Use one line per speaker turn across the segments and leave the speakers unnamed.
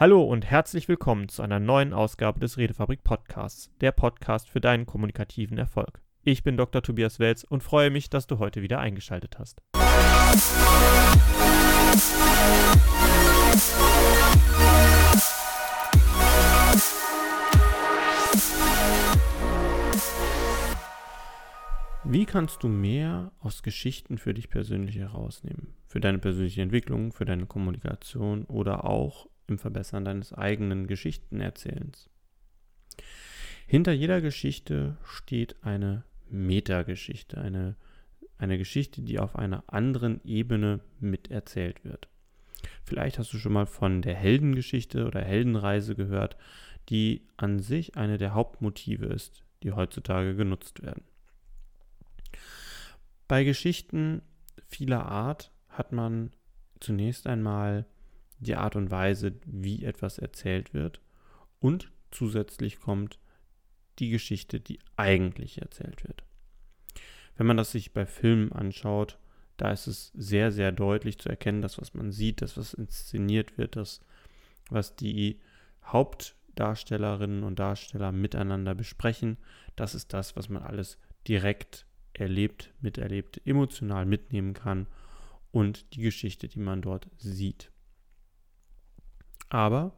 Hallo und herzlich willkommen zu einer neuen Ausgabe des Redefabrik Podcasts, der Podcast für deinen kommunikativen Erfolg. Ich bin Dr. Tobias Welz und freue mich, dass du heute wieder eingeschaltet hast. Wie kannst du mehr aus Geschichten für dich persönlich herausnehmen? Für deine persönliche Entwicklung, für deine Kommunikation oder auch im Verbessern deines eigenen Geschichtenerzählens. Hinter jeder Geschichte steht eine Metageschichte, eine, eine Geschichte, die auf einer anderen Ebene miterzählt wird. Vielleicht hast du schon mal von der Heldengeschichte oder Heldenreise gehört, die an sich eine der Hauptmotive ist, die heutzutage genutzt werden. Bei Geschichten vieler Art hat man zunächst einmal die Art und Weise, wie etwas erzählt wird und zusätzlich kommt die Geschichte, die eigentlich erzählt wird. Wenn man das sich bei Filmen anschaut, da ist es sehr, sehr deutlich zu erkennen, dass was man sieht, dass was inszeniert wird, dass was die Hauptdarstellerinnen und Darsteller miteinander besprechen, das ist das, was man alles direkt erlebt, miterlebt, emotional mitnehmen kann und die Geschichte, die man dort sieht. Aber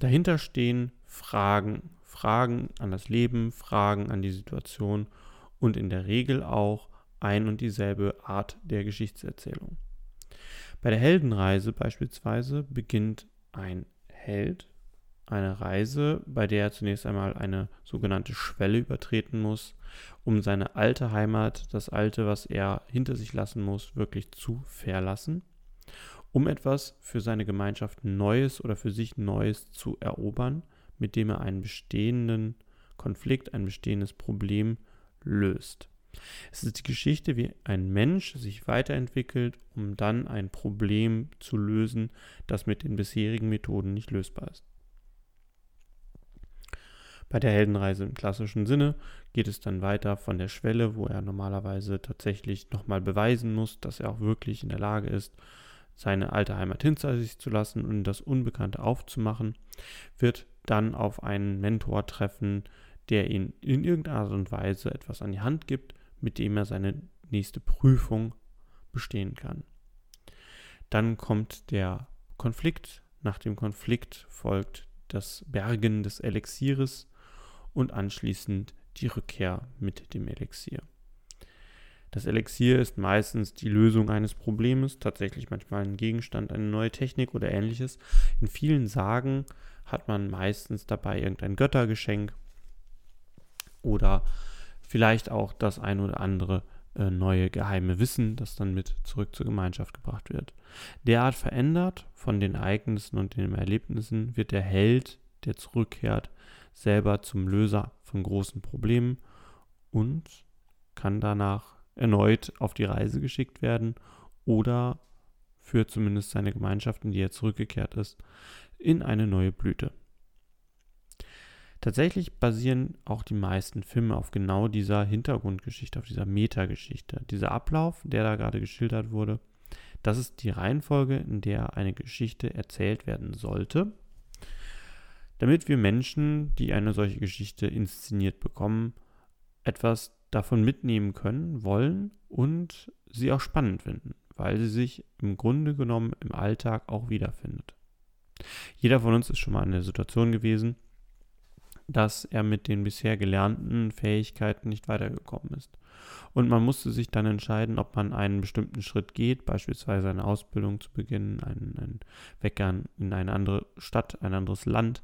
dahinter stehen Fragen, Fragen an das Leben, Fragen an die Situation und in der Regel auch ein und dieselbe Art der Geschichtserzählung. Bei der Heldenreise beispielsweise beginnt ein Held eine Reise, bei der er zunächst einmal eine sogenannte Schwelle übertreten muss, um seine alte Heimat, das alte, was er hinter sich lassen muss, wirklich zu verlassen um etwas für seine Gemeinschaft Neues oder für sich Neues zu erobern, mit dem er einen bestehenden Konflikt, ein bestehendes Problem löst. Es ist die Geschichte, wie ein Mensch sich weiterentwickelt, um dann ein Problem zu lösen, das mit den bisherigen Methoden nicht lösbar ist. Bei der Heldenreise im klassischen Sinne geht es dann weiter von der Schwelle, wo er normalerweise tatsächlich nochmal beweisen muss, dass er auch wirklich in der Lage ist, seine alte Heimat hinter sich zu lassen und das Unbekannte aufzumachen, wird dann auf einen Mentor treffen, der ihn in irgendeiner Art und Weise etwas an die Hand gibt, mit dem er seine nächste Prüfung bestehen kann. Dann kommt der Konflikt, nach dem Konflikt folgt das Bergen des Elixiers und anschließend die Rückkehr mit dem Elixier. Das Elixier ist meistens die Lösung eines Problems, tatsächlich manchmal ein Gegenstand, eine neue Technik oder ähnliches. In vielen Sagen hat man meistens dabei irgendein Göttergeschenk oder vielleicht auch das ein oder andere äh, neue geheime Wissen, das dann mit zurück zur Gemeinschaft gebracht wird. Derart verändert von den Ereignissen und den Erlebnissen wird der Held, der zurückkehrt, selber zum Löser von großen Problemen und kann danach erneut auf die Reise geschickt werden oder führt zumindest seine Gemeinschaft, in die er zurückgekehrt ist, in eine neue Blüte. Tatsächlich basieren auch die meisten Filme auf genau dieser Hintergrundgeschichte, auf dieser Metageschichte. Dieser Ablauf, der da gerade geschildert wurde, das ist die Reihenfolge, in der eine Geschichte erzählt werden sollte, damit wir Menschen, die eine solche Geschichte inszeniert bekommen, etwas davon mitnehmen können, wollen und sie auch spannend finden, weil sie sich im Grunde genommen im Alltag auch wiederfindet. Jeder von uns ist schon mal in der Situation gewesen, dass er mit den bisher gelernten Fähigkeiten nicht weitergekommen ist. Und man musste sich dann entscheiden, ob man einen bestimmten Schritt geht, beispielsweise eine Ausbildung zu beginnen, einen, einen Wecker in eine andere Stadt, ein anderes Land,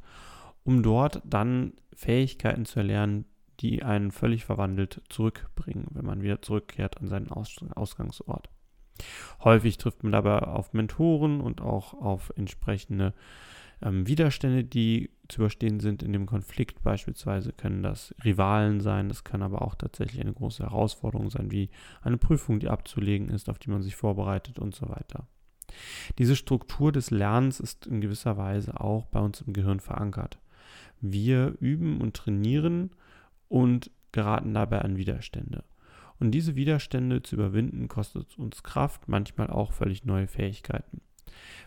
um dort dann Fähigkeiten zu erlernen, die einen völlig verwandelt zurückbringen, wenn man wieder zurückkehrt an seinen Aus Ausgangsort. Häufig trifft man dabei auf Mentoren und auch auf entsprechende ähm, Widerstände, die zu überstehen sind in dem Konflikt. Beispielsweise können das Rivalen sein, das kann aber auch tatsächlich eine große Herausforderung sein, wie eine Prüfung, die abzulegen ist, auf die man sich vorbereitet und so weiter. Diese Struktur des Lernens ist in gewisser Weise auch bei uns im Gehirn verankert. Wir üben und trainieren und geraten dabei an Widerstände. Und diese Widerstände zu überwinden, kostet uns Kraft, manchmal auch völlig neue Fähigkeiten.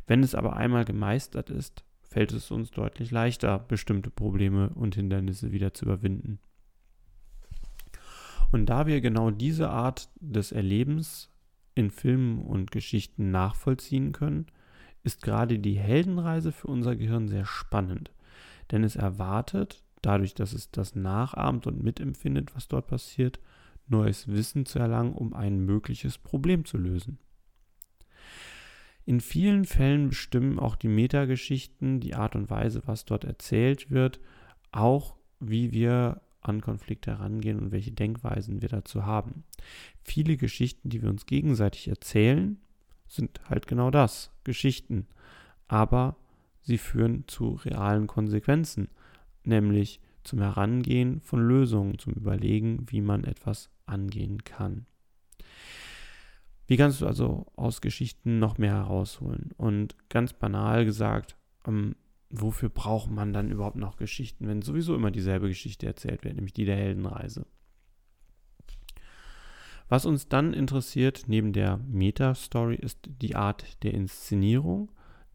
Wenn es aber einmal gemeistert ist, fällt es uns deutlich leichter, bestimmte Probleme und Hindernisse wieder zu überwinden. Und da wir genau diese Art des Erlebens in Filmen und Geschichten nachvollziehen können, ist gerade die Heldenreise für unser Gehirn sehr spannend. Denn es erwartet, dadurch, dass es das nachahmt und mitempfindet, was dort passiert, neues Wissen zu erlangen, um ein mögliches Problem zu lösen. In vielen Fällen bestimmen auch die Metageschichten, die Art und Weise, was dort erzählt wird, auch wie wir an Konflikte herangehen und welche Denkweisen wir dazu haben. Viele Geschichten, die wir uns gegenseitig erzählen, sind halt genau das, Geschichten. Aber sie führen zu realen Konsequenzen, nämlich zum Herangehen von Lösungen, zum Überlegen, wie man etwas angehen kann. Wie kannst du also aus Geschichten noch mehr herausholen? Und ganz banal gesagt, ähm, wofür braucht man dann überhaupt noch Geschichten, wenn sowieso immer dieselbe Geschichte erzählt wird, nämlich die der Heldenreise? Was uns dann interessiert, neben der Meta-Story, ist die Art der Inszenierung,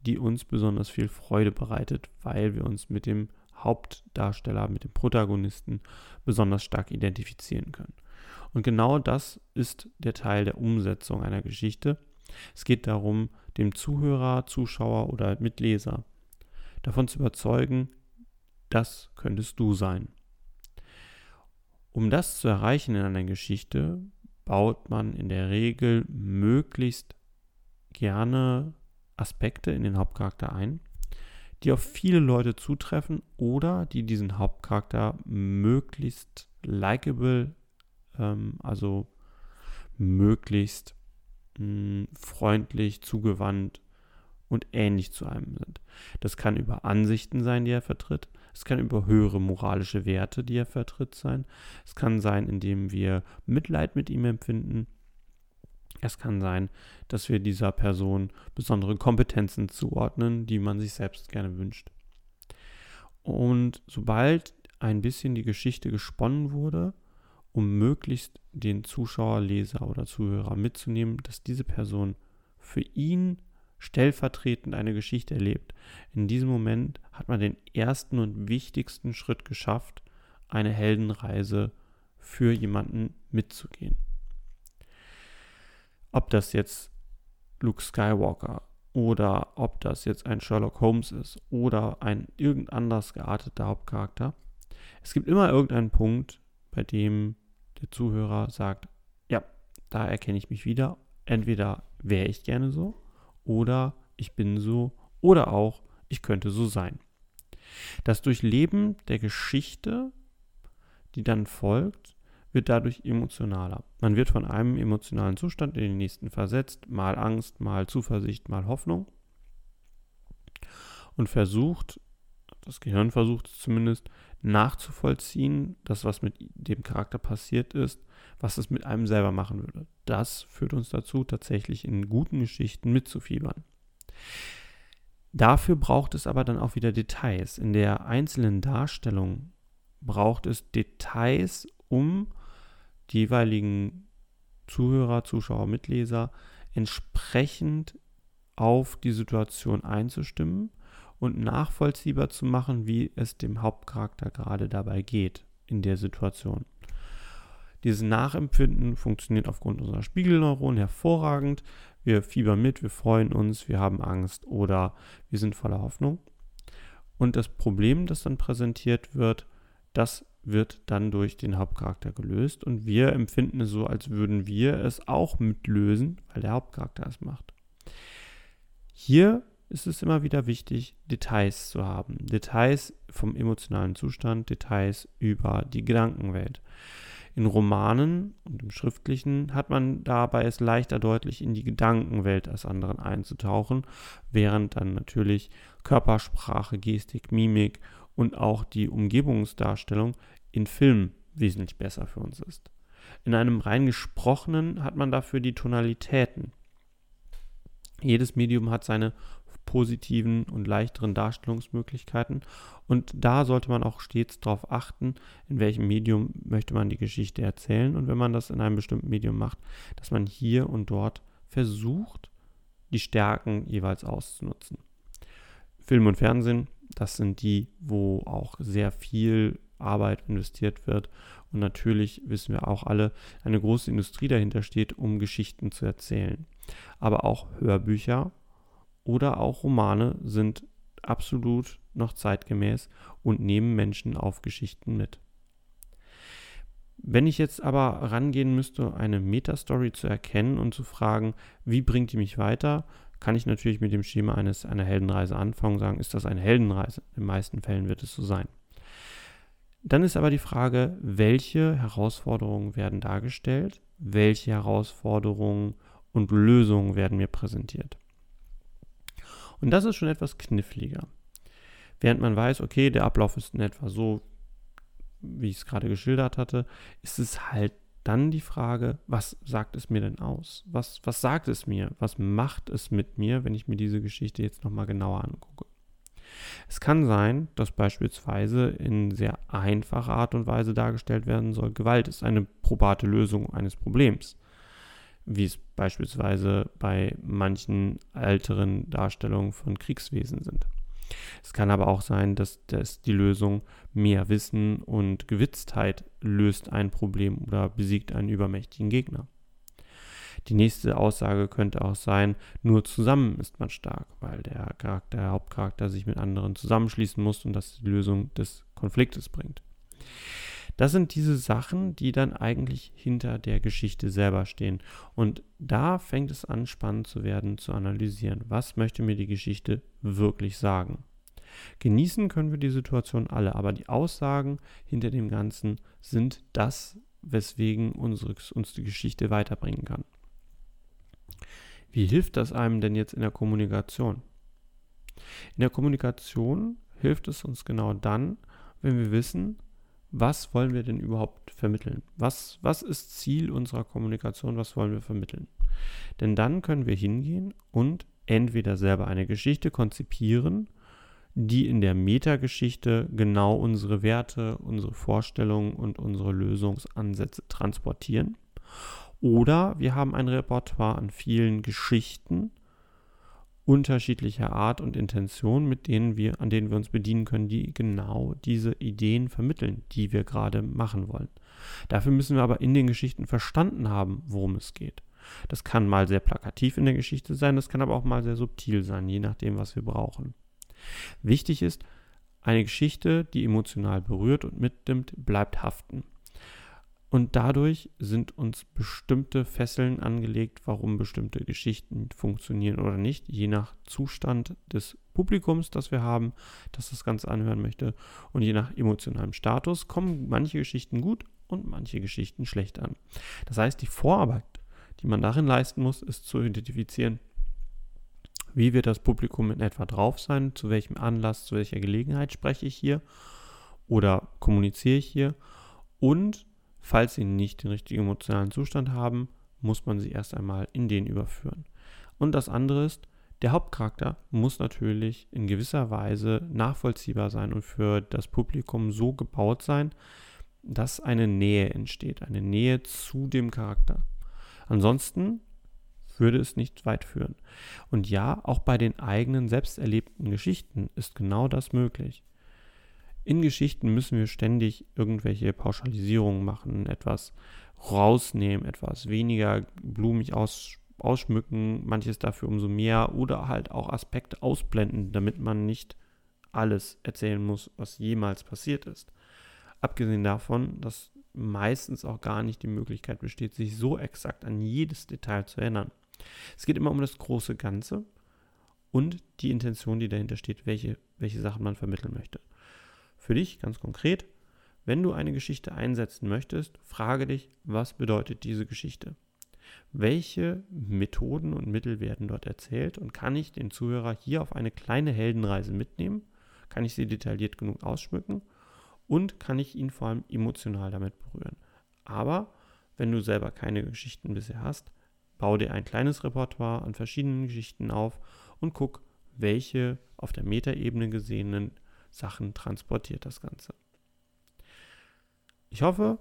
die uns besonders viel Freude bereitet, weil wir uns mit dem Hauptdarsteller, mit dem Protagonisten besonders stark identifizieren können. Und genau das ist der Teil der Umsetzung einer Geschichte. Es geht darum, dem Zuhörer, Zuschauer oder Mitleser davon zu überzeugen, das könntest du sein. Um das zu erreichen in einer Geschichte, baut man in der Regel möglichst gerne Aspekte in den Hauptcharakter ein, die auf viele Leute zutreffen oder die diesen Hauptcharakter möglichst likable ähm, also möglichst mh, hm, freundlich, zugewandt und ähnlich zu einem sind. Das kann über Ansichten sein, die er vertritt. Es kann über höhere moralische Werte, die er vertritt, sein. Es kann sein, indem wir Mitleid mit ihm empfinden. Es kann sein, dass wir dieser Person besondere Kompetenzen zuordnen, die man sich selbst gerne wünscht. Und sobald ein bisschen die Geschichte gesponnen wurde, um möglichst den Zuschauer, Leser oder Zuhörer mitzunehmen, dass diese Person für ihn stellvertretend eine Geschichte erlebt. In diesem Moment hat man den ersten und wichtigsten Schritt geschafft, eine Heldenreise für jemanden mitzugehen. Ob das jetzt Luke Skywalker oder ob das jetzt ein Sherlock Holmes ist oder ein irgend anders gearteter Hauptcharakter, es gibt immer irgendeinen Punkt, bei dem der Zuhörer sagt, ja, da erkenne ich mich wieder. Entweder wäre ich gerne so oder ich bin so oder auch ich könnte so sein. Das Durchleben der Geschichte, die dann folgt, wird dadurch emotionaler. Man wird von einem emotionalen Zustand in den nächsten versetzt, mal Angst, mal Zuversicht, mal Hoffnung und versucht, das Gehirn versucht es zumindest, nachzuvollziehen, das, was mit dem Charakter passiert ist, was es mit einem selber machen würde. Das führt uns dazu, tatsächlich in guten Geschichten mitzufiebern. Dafür braucht es aber dann auch wieder Details. In der einzelnen Darstellung braucht es Details, um die jeweiligen Zuhörer, Zuschauer, Mitleser entsprechend auf die Situation einzustimmen und nachvollziehbar zu machen, wie es dem Hauptcharakter gerade dabei geht in der Situation. Dieses Nachempfinden funktioniert aufgrund unserer Spiegelneuronen hervorragend. Wir fiebern mit, wir freuen uns, wir haben Angst oder wir sind voller Hoffnung. Und das Problem, das dann präsentiert wird, das wird dann durch den Hauptcharakter gelöst und wir empfinden es so, als würden wir es auch mitlösen, weil der Hauptcharakter es macht. Hier ist es immer wieder wichtig, Details zu haben. Details vom emotionalen Zustand, Details über die Gedankenwelt. In Romanen und im Schriftlichen hat man dabei es leichter deutlich in die Gedankenwelt des anderen einzutauchen, während dann natürlich Körpersprache, Gestik, Mimik und auch die Umgebungsdarstellung in Filmen wesentlich besser für uns ist. In einem rein gesprochenen hat man dafür die Tonalitäten. Jedes Medium hat seine positiven und leichteren Darstellungsmöglichkeiten. Und da sollte man auch stets darauf achten, in welchem Medium möchte man die Geschichte erzählen. Und wenn man das in einem bestimmten Medium macht, dass man hier und dort versucht, die Stärken jeweils auszunutzen. Film und Fernsehen, das sind die, wo auch sehr viel Arbeit investiert wird. Und natürlich wissen wir auch alle, eine große Industrie dahinter steht, um Geschichten zu erzählen. Aber auch Hörbücher oder auch Romane sind absolut noch zeitgemäß und nehmen Menschen auf Geschichten mit. Wenn ich jetzt aber rangehen müsste, eine Metastory zu erkennen und zu fragen, wie bringt die mich weiter, kann ich natürlich mit dem Schema eines, einer Heldenreise anfangen und sagen, ist das eine Heldenreise? In den meisten Fällen wird es so sein. Dann ist aber die Frage, welche Herausforderungen werden dargestellt, welche Herausforderungen und Lösungen werden mir präsentiert. Und das ist schon etwas kniffliger. Während man weiß, okay, der Ablauf ist in etwa so, wie ich es gerade geschildert hatte, ist es halt dann die Frage, was sagt es mir denn aus? Was, was sagt es mir? Was macht es mit mir, wenn ich mir diese Geschichte jetzt nochmal genauer angucke? Es kann sein, dass beispielsweise in sehr einfacher Art und Weise dargestellt werden soll, Gewalt ist eine probate Lösung eines Problems, wie es beispielsweise bei manchen älteren Darstellungen von Kriegswesen sind. Es kann aber auch sein, dass, dass die Lösung mehr Wissen und Gewitztheit löst ein Problem oder besiegt einen übermächtigen Gegner. Die nächste Aussage könnte auch sein, nur zusammen ist man stark, weil der Charakter, der Hauptcharakter sich mit anderen zusammenschließen muss und das die Lösung des Konfliktes bringt. Das sind diese Sachen, die dann eigentlich hinter der Geschichte selber stehen. Und da fängt es an, spannend zu werden, zu analysieren. Was möchte mir die Geschichte wirklich sagen? Genießen können wir die Situation alle, aber die Aussagen hinter dem Ganzen sind das, weswegen unsere, uns die Geschichte weiterbringen kann. Wie hilft das einem denn jetzt in der Kommunikation? In der Kommunikation hilft es uns genau dann, wenn wir wissen, was wollen wir denn überhaupt vermitteln? Was, was ist Ziel unserer Kommunikation? Was wollen wir vermitteln? Denn dann können wir hingehen und entweder selber eine Geschichte konzipieren, die in der Metageschichte genau unsere Werte, unsere Vorstellungen und unsere Lösungsansätze transportieren. Oder wir haben ein Repertoire an vielen Geschichten unterschiedlicher Art und Intention, mit denen wir, an denen wir uns bedienen können, die genau diese Ideen vermitteln, die wir gerade machen wollen. Dafür müssen wir aber in den Geschichten verstanden haben, worum es geht. Das kann mal sehr plakativ in der Geschichte sein, das kann aber auch mal sehr subtil sein, je nachdem, was wir brauchen. Wichtig ist, eine Geschichte, die emotional berührt und mitnimmt, bleibt haften. Und dadurch sind uns bestimmte Fesseln angelegt, warum bestimmte Geschichten funktionieren oder nicht, je nach Zustand des Publikums, das wir haben, das das Ganze anhören möchte. Und je nach emotionalem Status kommen manche Geschichten gut und manche Geschichten schlecht an. Das heißt, die Vorarbeit, die man darin leisten muss, ist zu identifizieren, wie wird das Publikum in etwa drauf sein, zu welchem Anlass, zu welcher Gelegenheit spreche ich hier oder kommuniziere ich hier und Falls sie nicht den richtigen emotionalen Zustand haben, muss man sie erst einmal in den überführen. Und das andere ist, der Hauptcharakter muss natürlich in gewisser Weise nachvollziehbar sein und für das Publikum so gebaut sein, dass eine Nähe entsteht, eine Nähe zu dem Charakter. Ansonsten würde es nicht weit führen. Und ja, auch bei den eigenen selbst erlebten Geschichten ist genau das möglich. In Geschichten müssen wir ständig irgendwelche Pauschalisierungen machen, etwas rausnehmen, etwas weniger blumig aus, ausschmücken, manches dafür umso mehr oder halt auch Aspekte ausblenden, damit man nicht alles erzählen muss, was jemals passiert ist. Abgesehen davon, dass meistens auch gar nicht die Möglichkeit besteht, sich so exakt an jedes Detail zu erinnern. Es geht immer um das große Ganze und die Intention, die dahinter steht, welche, welche Sachen man vermitteln möchte. Für dich ganz konkret, wenn du eine Geschichte einsetzen möchtest, frage dich, was bedeutet diese Geschichte? Welche Methoden und Mittel werden dort erzählt und kann ich den Zuhörer hier auf eine kleine Heldenreise mitnehmen? Kann ich sie detailliert genug ausschmücken? Und kann ich ihn vor allem emotional damit berühren? Aber wenn du selber keine Geschichten bisher hast, bau dir ein kleines Repertoire an verschiedenen Geschichten auf und guck, welche auf der Metaebene gesehenen Sachen transportiert das Ganze. Ich hoffe,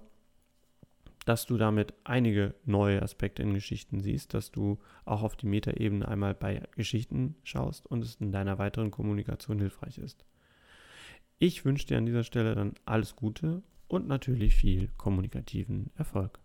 dass du damit einige neue Aspekte in Geschichten siehst, dass du auch auf die Metaebene einmal bei Geschichten schaust und es in deiner weiteren Kommunikation hilfreich ist. Ich wünsche dir an dieser Stelle dann alles Gute und natürlich viel kommunikativen Erfolg.